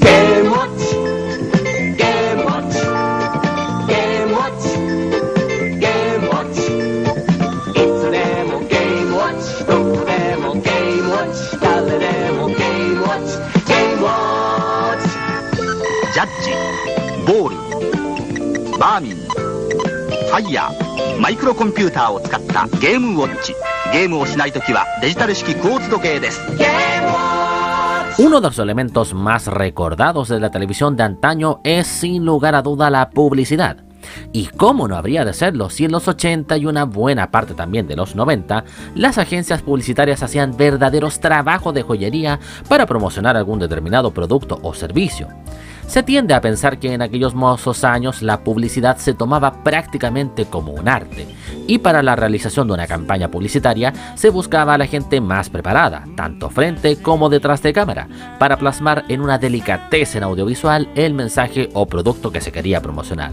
ジャッジボールバーミンファイヤーマイクロコンピューターを使ったゲームウォッチ。ゲームをしないときはデジタル式クォーツ時計です Uno de los elementos más recordados de la televisión de antaño es sin lugar a duda la publicidad. Y cómo no habría de serlo si en los 80 y una buena parte también de los 90, las agencias publicitarias hacían verdaderos trabajos de joyería para promocionar algún determinado producto o servicio. Se tiende a pensar que en aquellos mozos años la publicidad se tomaba prácticamente como un arte, y para la realización de una campaña publicitaria se buscaba a la gente más preparada, tanto frente como detrás de cámara, para plasmar en una delicadeza en audiovisual el mensaje o producto que se quería promocionar.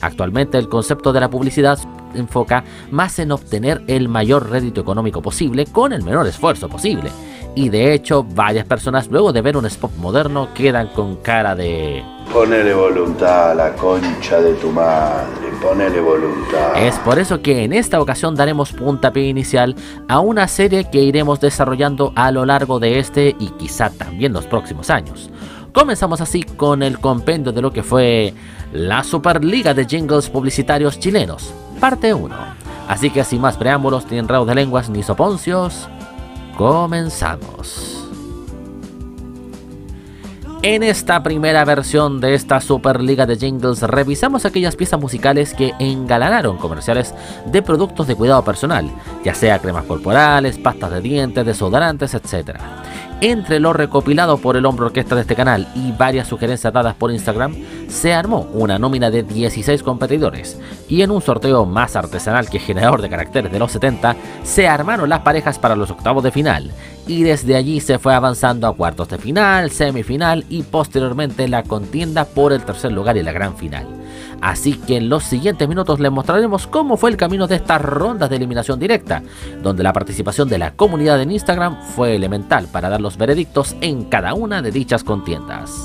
Actualmente el concepto de la publicidad enfoca más en obtener el mayor rédito económico posible con el menor esfuerzo posible. Y de hecho, varias personas luego de ver un spot moderno quedan con cara de... Ponele voluntad a la concha de tu madre, ponele voluntad. Es por eso que en esta ocasión daremos puntapié inicial a una serie que iremos desarrollando a lo largo de este y quizá también los próximos años. Comenzamos así con el compendio de lo que fue la Superliga de Jingles Publicitarios Chilenos, parte 1. Así que sin más preámbulos, ni enredos de lenguas ni soponcios, comenzamos. En esta primera versión de esta Superliga de Jingles revisamos aquellas piezas musicales que engalanaron comerciales de productos de cuidado personal, ya sea cremas corporales, pastas de dientes, desodorantes, etc. Entre lo recopilado por el hombro orquesta de este canal y varias sugerencias dadas por Instagram, se armó una nómina de 16 competidores, y en un sorteo más artesanal que generador de caracteres de los 70, se armaron las parejas para los octavos de final, y desde allí se fue avanzando a cuartos de final, semifinal y posteriormente la contienda por el tercer lugar y la gran final. Así que en los siguientes minutos les mostraremos cómo fue el camino de estas rondas de eliminación directa, donde la participación de la comunidad en Instagram fue elemental para dar los veredictos en cada una de dichas contiendas.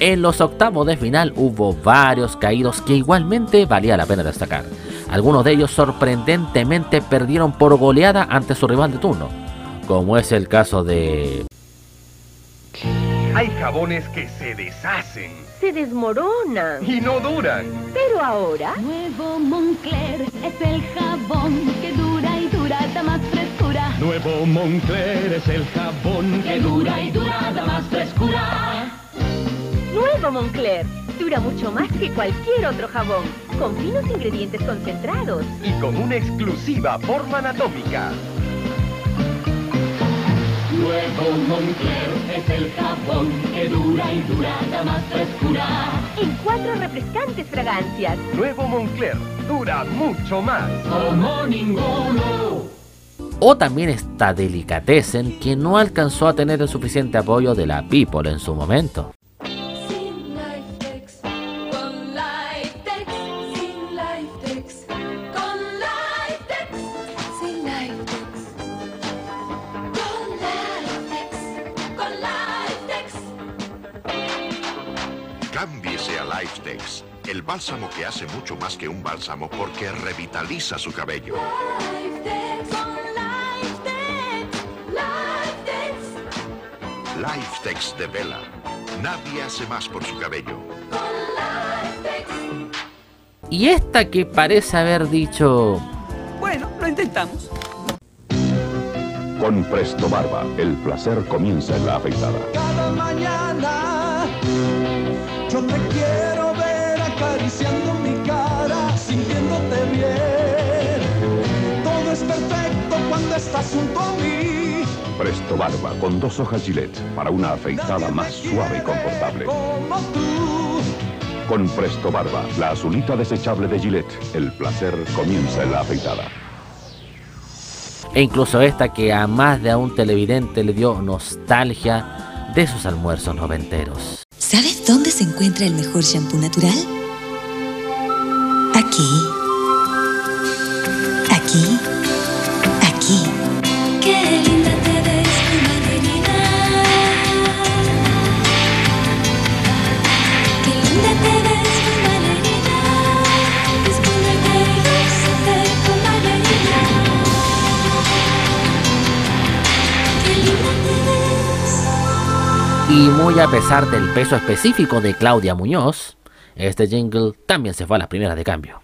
En los octavos de final hubo varios caídos que igualmente valía la pena destacar. Algunos de ellos sorprendentemente perdieron por goleada ante su rival de turno, como es el caso de Hay jabones que se deshacen Se desmorona. y no duran. Pero ahora, Nuevo Moncler es el jabón que dura y dura, da más frescura. Nuevo Moncler es el jabón Que dura y dura, da más frescura. nuevo Moncler. Dura mucho más que cualquier otro jabón, con finos ingredientes concentrados. y con una exclusiva forma anatómica. Nuevo Moncler es el jabón que dura y dura, da más frescura. En cuatro refrescantes fragancias. Nuevo Moncler dura mucho más. Como ninguno. O también esta delicatessen que no alcanzó a tener el suficiente apoyo de la People en su momento. Bálsamo que hace mucho más que un bálsamo porque revitaliza su cabello. Lifetex, de Vela. Nadie hace más por su cabello. con Lifetex. Y esta que parece haber dicho... Bueno, lo intentamos. Con Presto Barba, el placer comienza en la afeitada. Cada mañana yo te Presto Barba, con dos hojas Gillette, para una afeitada más suave y confortable. Con Presto Barba, la azulita desechable de Gillette, el placer comienza en la afeitada. E incluso esta que a más de a un televidente le dio nostalgia de sus almuerzos noventeros. ¿Sabes dónde se encuentra el mejor shampoo natural? Aquí. Muy a pesar del peso específico de Claudia Muñoz, este jingle también se fue a las primeras de cambio.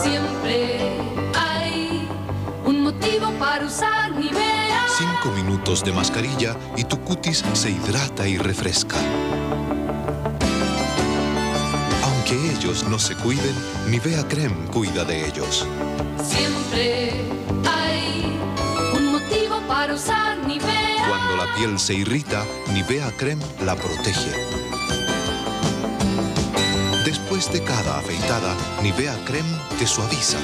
Siempre hay un motivo para usar Nivea. Cinco minutos de mascarilla y tu cutis se hidrata y refresca. Aunque ellos no se cuiden, Nivea Creme cuida de ellos. Siempre hay un motivo para usar la piel se irrita, Nivea Creme la protege. Después de cada afeitada, Nivea Creme te suaviza.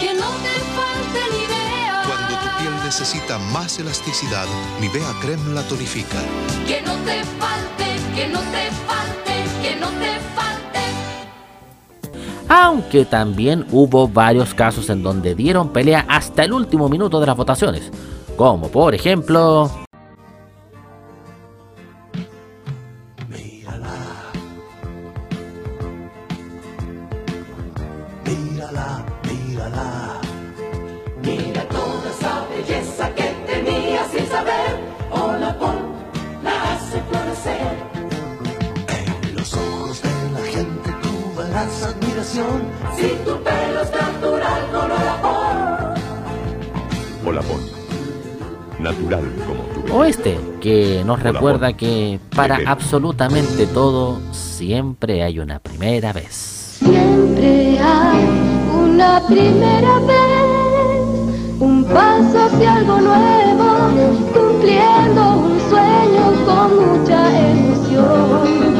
Que no te falte Nivea. Cuando tu piel necesita más elasticidad, Nivea Creme la tonifica. Que no te falte, que no te falte, que no te falte. Aunque también hubo varios casos en donde dieron pelea hasta el último minuto de las votaciones, como por ejemplo... admiración. Si tu pelo es natural, color amor. Natural como tú. O este, que nos recuerda que para Pepe. absolutamente todo siempre hay una primera vez. Siempre hay una primera vez, un paso hacia algo nuevo, cumpliendo un sueño con mucha emoción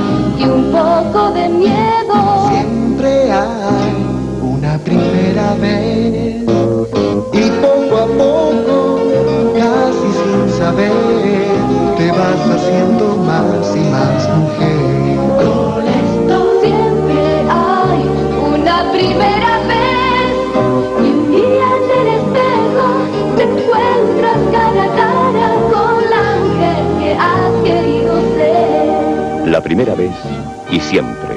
poco de miedo. Siempre hay una primera vez y poco a poco, casi sin saber, te vas haciendo más y más mujer. Con esto siempre hay una primera vez y un día en el espejo te encuentras cara a cara con la mujer que has querido ser. La primera vez y siempre.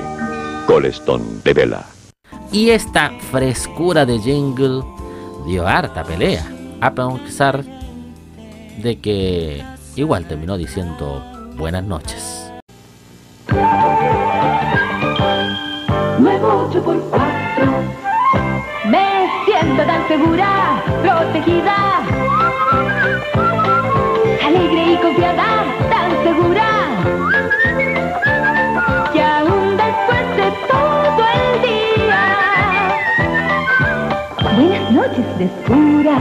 Colestón de Vela. Y esta frescura de jingle dio harta pelea, a pesar de que igual terminó diciendo buenas noches. Nuevo 8x4. Me siento tan segura, protegida. Frescura.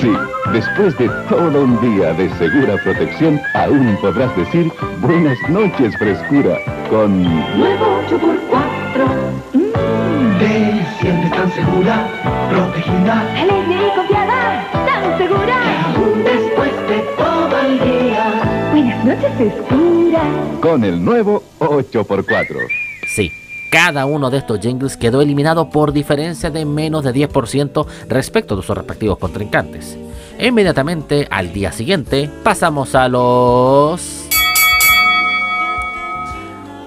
Sí, después de todo un día de segura protección, aún podrás decir buenas noches, frescura, con... Nuevo 8x4. Te sientes tan segura, protegida. Alegre y confiada, tan segura. Aún después de todo el día. Buenas noches, frescura. con el nuevo 8x4. Cada uno de estos jingles quedó eliminado por diferencia de menos de 10% respecto de sus respectivos contrincantes. Inmediatamente al día siguiente pasamos a los...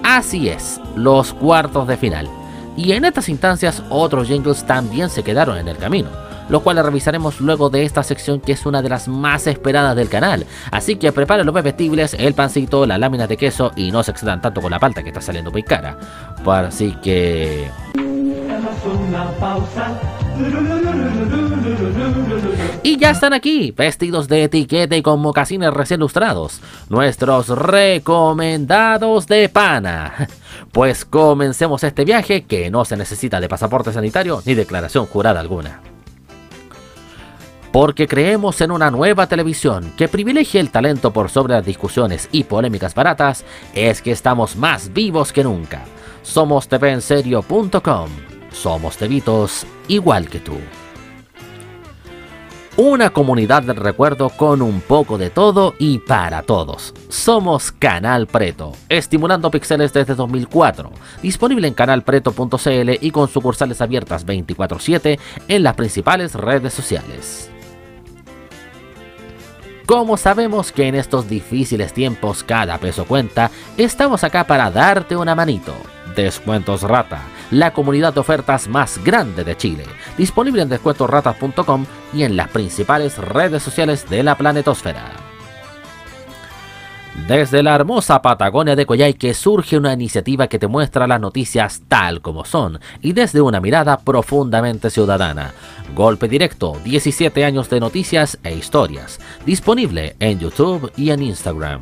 Así es, los cuartos de final. Y en estas instancias otros jingles también se quedaron en el camino, lo cual revisaremos luego de esta sección que es una de las más esperadas del canal. Así que preparen los bebestibles, el pancito, las láminas de queso y no se excedan tanto con la palta que está saliendo muy cara. Así que... Y ya están aquí, vestidos de etiqueta y con mocasines recién lustrados, nuestros recomendados de pana. Pues comencemos este viaje que no se necesita de pasaporte sanitario ni declaración jurada alguna. Porque creemos en una nueva televisión que privilegie el talento por sobre las discusiones y polémicas baratas, es que estamos más vivos que nunca. Somos tvenserio.com. Somos tevitos igual que tú. Una comunidad del recuerdo con un poco de todo y para todos. Somos Canal Preto, estimulando píxeles desde 2004. Disponible en canalpreto.cl y con sucursales abiertas 24/7 en las principales redes sociales. Como sabemos que en estos difíciles tiempos cada peso cuenta, estamos acá para darte una manito. Descuentos Rata, la comunidad de ofertas más grande de Chile, disponible en descuentosratas.com y en las principales redes sociales de la planetosfera. Desde la hermosa Patagonia de Coyhaique surge una iniciativa que te muestra las noticias tal como son y desde una mirada profundamente ciudadana. Golpe directo, 17 años de noticias e historias, disponible en YouTube y en Instagram.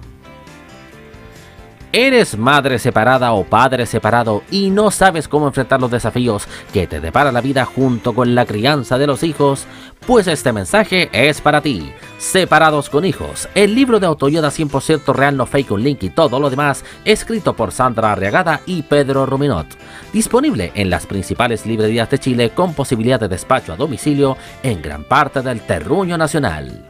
¿Eres madre separada o padre separado y no sabes cómo enfrentar los desafíos que te depara la vida junto con la crianza de los hijos? Pues este mensaje es para ti. Separados con hijos, el libro de autoayuda 100% real, no fake, un link y todo lo demás, escrito por Sandra Arriagada y Pedro Ruminot. Disponible en las principales librerías de Chile con posibilidad de despacho a domicilio en gran parte del terruño nacional.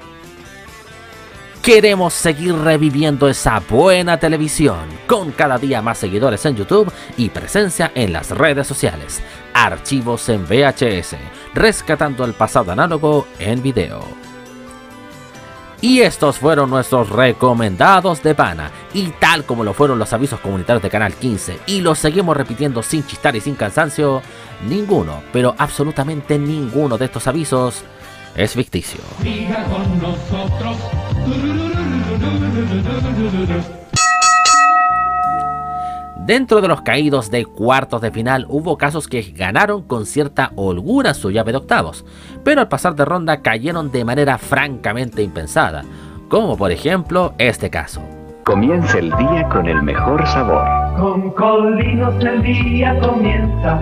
Queremos seguir reviviendo esa buena televisión, con cada día más seguidores en YouTube y presencia en las redes sociales. Archivos en VHS, rescatando el pasado análogo en video. Y estos fueron nuestros recomendados de Pana. Y tal como lo fueron los avisos comunitarios de Canal 15, y los seguimos repitiendo sin chistar y sin cansancio, ninguno, pero absolutamente ninguno de estos avisos es ficticio. Dentro de los caídos de cuartos de final hubo casos que ganaron con cierta holgura su llave de octavos, pero al pasar de ronda cayeron de manera francamente impensada, como por ejemplo este caso. Comienza el día con el mejor sabor. Con colinos el día comienza,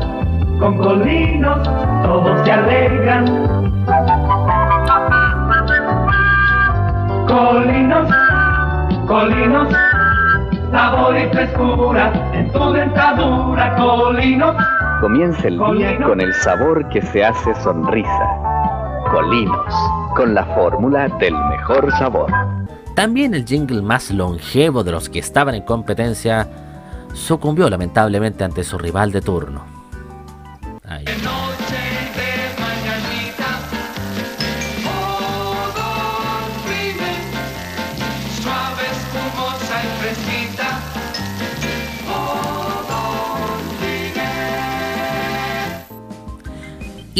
con colinos todos se alegran. Colinos, colinos, sabor y frescura en tu dentadura, colinos. Comienza el día con el sabor que se hace sonrisa. Colinos, con la fórmula del mejor sabor. También el jingle más longevo de los que estaban en competencia sucumbió lamentablemente ante su rival de turno. Ahí.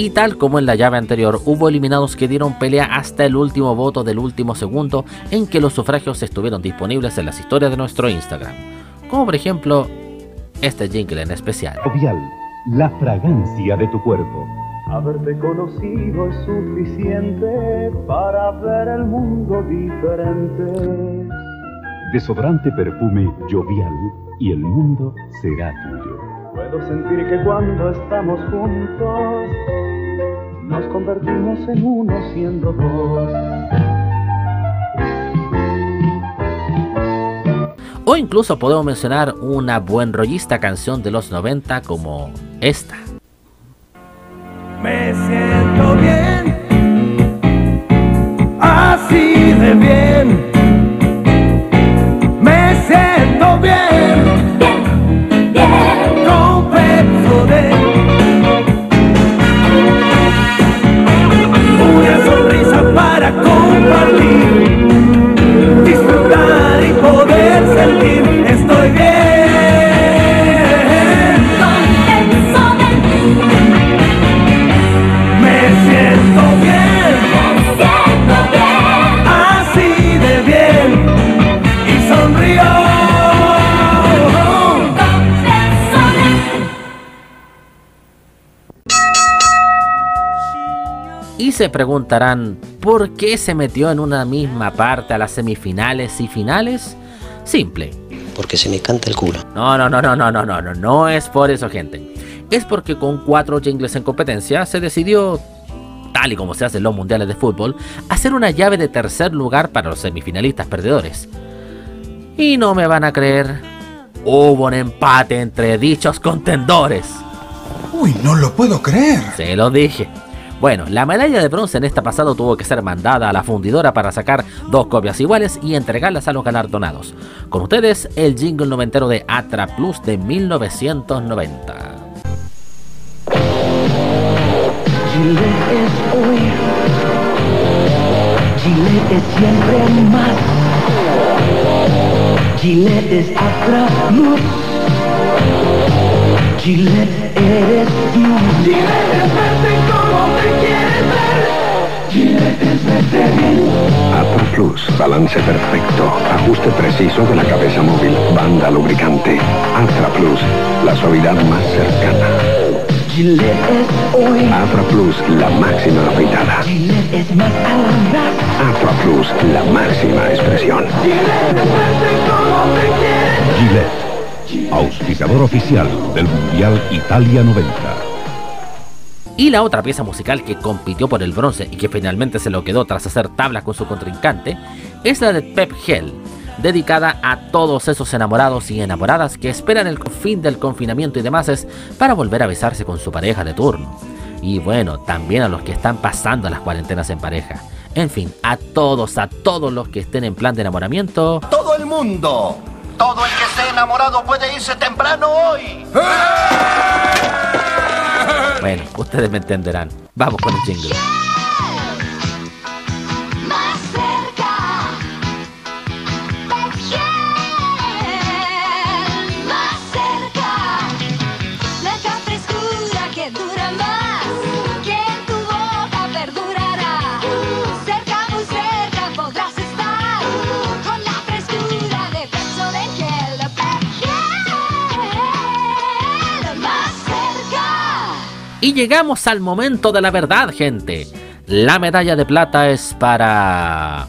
Y tal como en la llave anterior, hubo eliminados que dieron pelea hasta el último voto del último segundo en que los sufragios estuvieron disponibles en las historias de nuestro Instagram. Como por ejemplo, este jingle en especial. Jovial, la fragancia de tu cuerpo. Haberte conocido es suficiente para ver el mundo diferente. Desodorante perfume jovial y el mundo será tuyo. Puedo sentir que cuando estamos juntos nos convertimos en uno siendo dos. O incluso podemos mencionar una buen rollista canción de los 90 como esta. Me siento bien, así de bien. Me siento bien, bien, se preguntarán, ¿por qué se metió en una misma parte a las semifinales y finales? Simple. Porque se me canta el culo. No, no, no, no, no, no, no, no, no es por eso, gente. Es porque con cuatro jingles en competencia se decidió, tal y como se hace en los mundiales de fútbol, hacer una llave de tercer lugar para los semifinalistas perdedores. Y no me van a creer, hubo un empate entre dichos contendores. Uy, no lo puedo creer. Se lo dije. Bueno, la medalla de bronce en esta pasado tuvo que ser mandada a la fundidora para sacar dos copias iguales y entregarlas a los galardonados. Con ustedes, el jingle noventero de Atra Plus de 1990. Gillette es hoy, Gillette es siempre más. Gillette es Afra Plus. Gillette eres tú. Bien. Plus, balance perfecto, ajuste preciso de la cabeza móvil, banda lubricante. Afra Plus, la suavidad más cercana. Afra Plus, la máxima afeitada. Afra Plus, la máxima expresión. Gillette, auspiciador oficial del Mundial Italia 90. Y la otra pieza musical que compitió por el bronce y que finalmente se lo quedó tras hacer tablas con su contrincante es la de Pep Hell, dedicada a todos esos enamorados y enamoradas que esperan el fin del confinamiento y demás para volver a besarse con su pareja de turno. Y bueno, también a los que están pasando las cuarentenas en pareja. En fin, a todos, a todos los que estén en plan de enamoramiento. Todo el mundo, todo el que esté enamorado puede irse temprano hoy. Bueno, ustedes me entenderán. Vamos con el jingle. Llegamos al momento de la verdad, gente. La medalla de plata es para...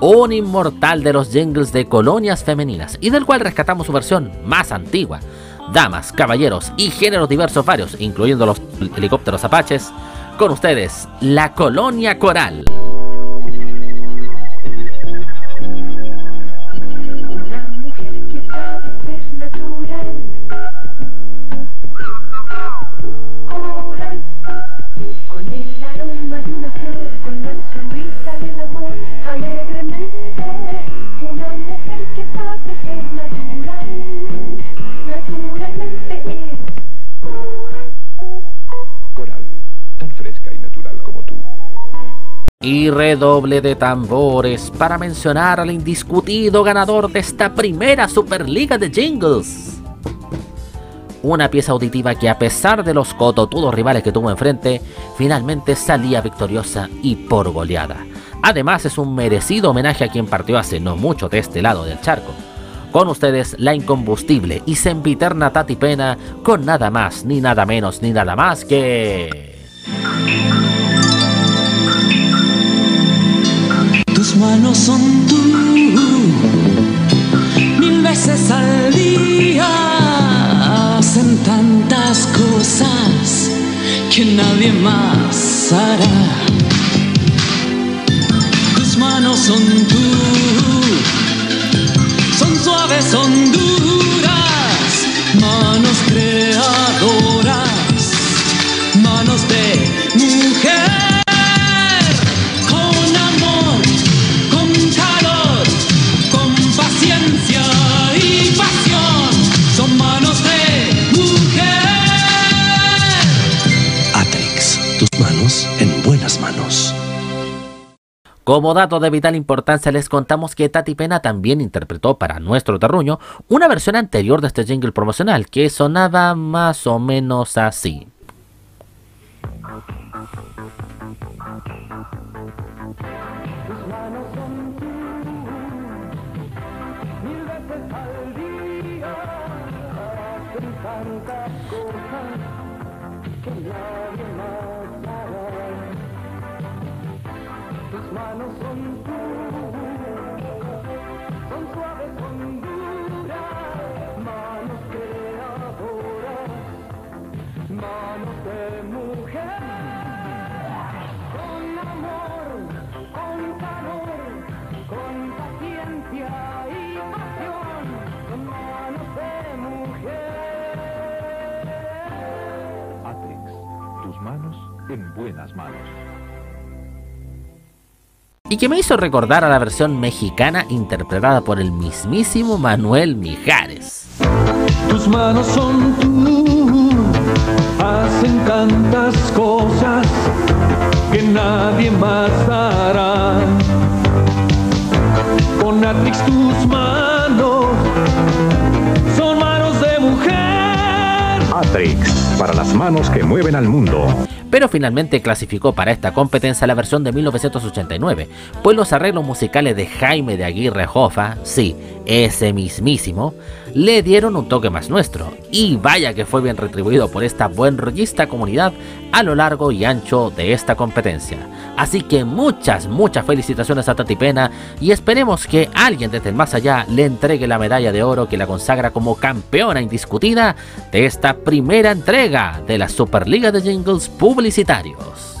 Un inmortal de los jingles de colonias femeninas y del cual rescatamos su versión más antigua. Damas, caballeros y géneros diversos varios, incluyendo los helicópteros apaches. Con ustedes, la colonia coral. Y redoble de tambores para mencionar al indiscutido ganador de esta primera Superliga de Jingles. Una pieza auditiva que a pesar de los cototudos rivales que tuvo enfrente, finalmente salía victoriosa y por goleada. Además es un merecido homenaje a quien partió hace no mucho de este lado del charco. Con ustedes la incombustible y sempiterna Tati Pena con nada más, ni nada menos, ni nada más que... Tus manos son tú, mil veces al día, hacen tantas cosas que nadie más hará. Tus manos son tú, Como dato de vital importancia les contamos que Tati Pena también interpretó para nuestro terruño una versión anterior de este jingle promocional que sonaba más o menos así. Manos son tú, son suaves, son duras, manos creadoras, manos de mujer. Con amor, con calor, con paciencia y pasión, manos de mujer. Atrix, tus manos en buenas manos. Y que me hizo recordar a la versión mexicana interpretada por el mismísimo Manuel Mijares. Tus manos son tú, hacen tantas cosas que nadie más hará. Con Atrix tus manos son manos de mujer. Atrix, para las manos que mueven al mundo. Pero finalmente clasificó para esta competencia la versión de 1989, pues los arreglos musicales de Jaime de Aguirre Jofa, sí, ese mismísimo, le dieron un toque más nuestro, y vaya que fue bien retribuido por esta buen rollista comunidad a lo largo y ancho de esta competencia. Así que muchas, muchas felicitaciones a Tati Pena y esperemos que alguien desde el más allá le entregue la medalla de oro que la consagra como campeona indiscutida de esta primera entrega de la Superliga de Jingles Publicitarios.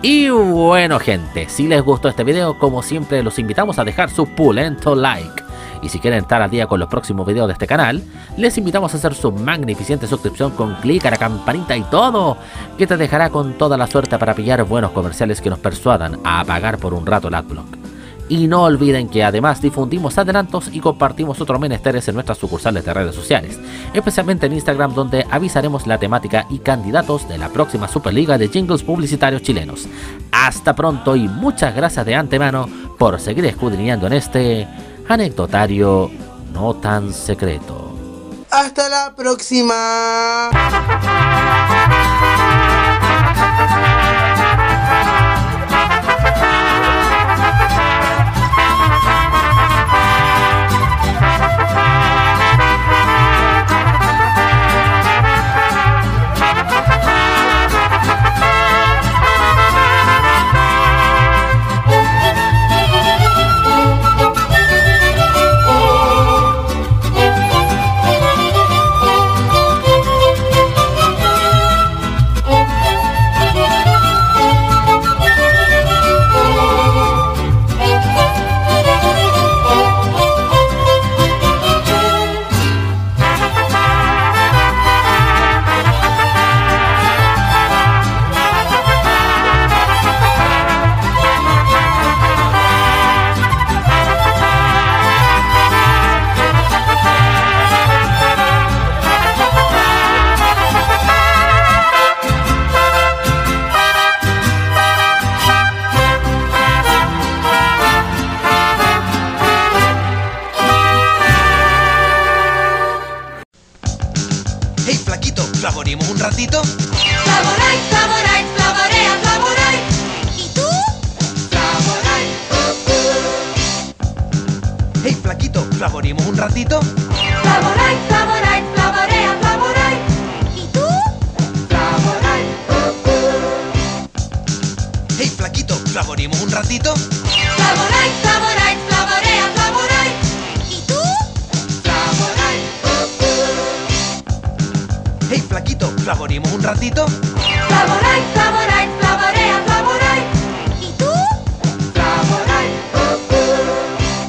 Y bueno gente, si les gustó este video, como siempre los invitamos a dejar su pulento like. Y si quieren estar al día con los próximos videos de este canal, les invitamos a hacer su magnificente suscripción con clic a la campanita y todo, que te dejará con toda la suerte para pillar buenos comerciales que nos persuadan a pagar por un rato el adblock. Y no olviden que además difundimos adelantos y compartimos otros menesteres en nuestras sucursales de redes sociales, especialmente en Instagram donde avisaremos la temática y candidatos de la próxima Superliga de Jingles Publicitarios Chilenos. Hasta pronto y muchas gracias de antemano por seguir escudriñando en este anecdotario no tan secreto. Hasta la próxima. ¿Flavoremos un ratito? Flavoray, Flavoray, flavorea, Flavoray. ¿Y tú? Flavoray. Hey, flaquito, ¿flavoremos un ratito? Flavoray, Flavoray, flavorea, Flavoray. ¿Y tú? Flavoray. Hey, flaquito, ¿flavoremos un ratito?